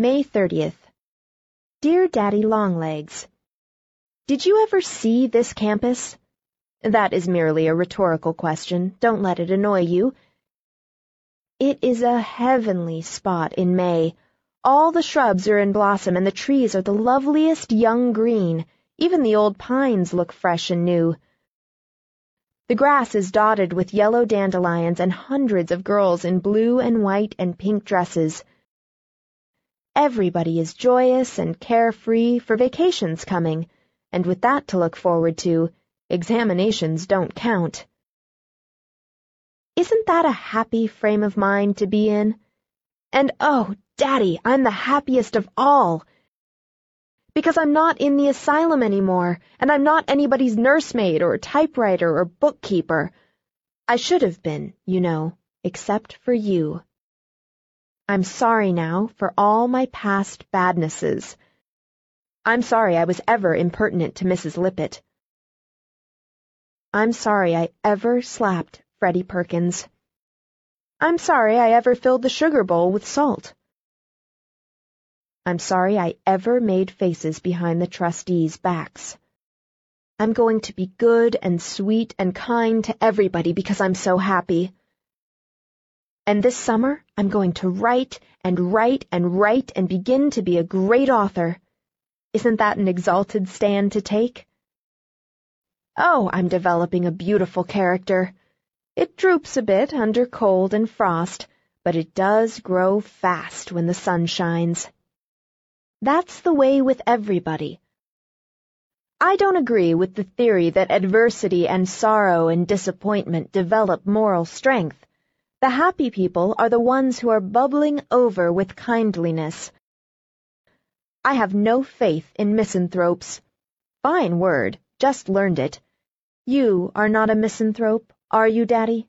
May 30th. Dear Daddy Longlegs, Did you ever see this campus? That is merely a rhetorical question. Don't let it annoy you. It is a heavenly spot in May. All the shrubs are in blossom and the trees are the loveliest young green. Even the old pines look fresh and new. The grass is dotted with yellow dandelions and hundreds of girls in blue and white and pink dresses. Everybody is joyous and carefree for vacations coming, and with that to look forward to, examinations don't count. Isn't that a happy frame of mind to be in? And oh, Daddy, I'm the happiest of all. Because I'm not in the asylum anymore, and I'm not anybody's nursemaid or typewriter or bookkeeper. I should have been, you know, except for you. I'm sorry now for all my past badnesses. I'm sorry I was ever impertinent to Mrs. Lippett. I'm sorry I ever slapped Freddie Perkins. I'm sorry I ever filled the sugar bowl with salt. I'm sorry I ever made faces behind the trustees' backs. I'm going to be good and sweet and kind to everybody because I'm so happy. And this summer, I'm going to write and write and write and begin to be a great author. Isn't that an exalted stand to take? Oh, I'm developing a beautiful character. It droops a bit under cold and frost, but it does grow fast when the sun shines. That's the way with everybody. I don't agree with the theory that adversity and sorrow and disappointment develop moral strength. The happy people are the ones who are bubbling over with kindliness. I have no faith in misanthropes. Fine word, just learned it. You are not a misanthrope, are you, Daddy?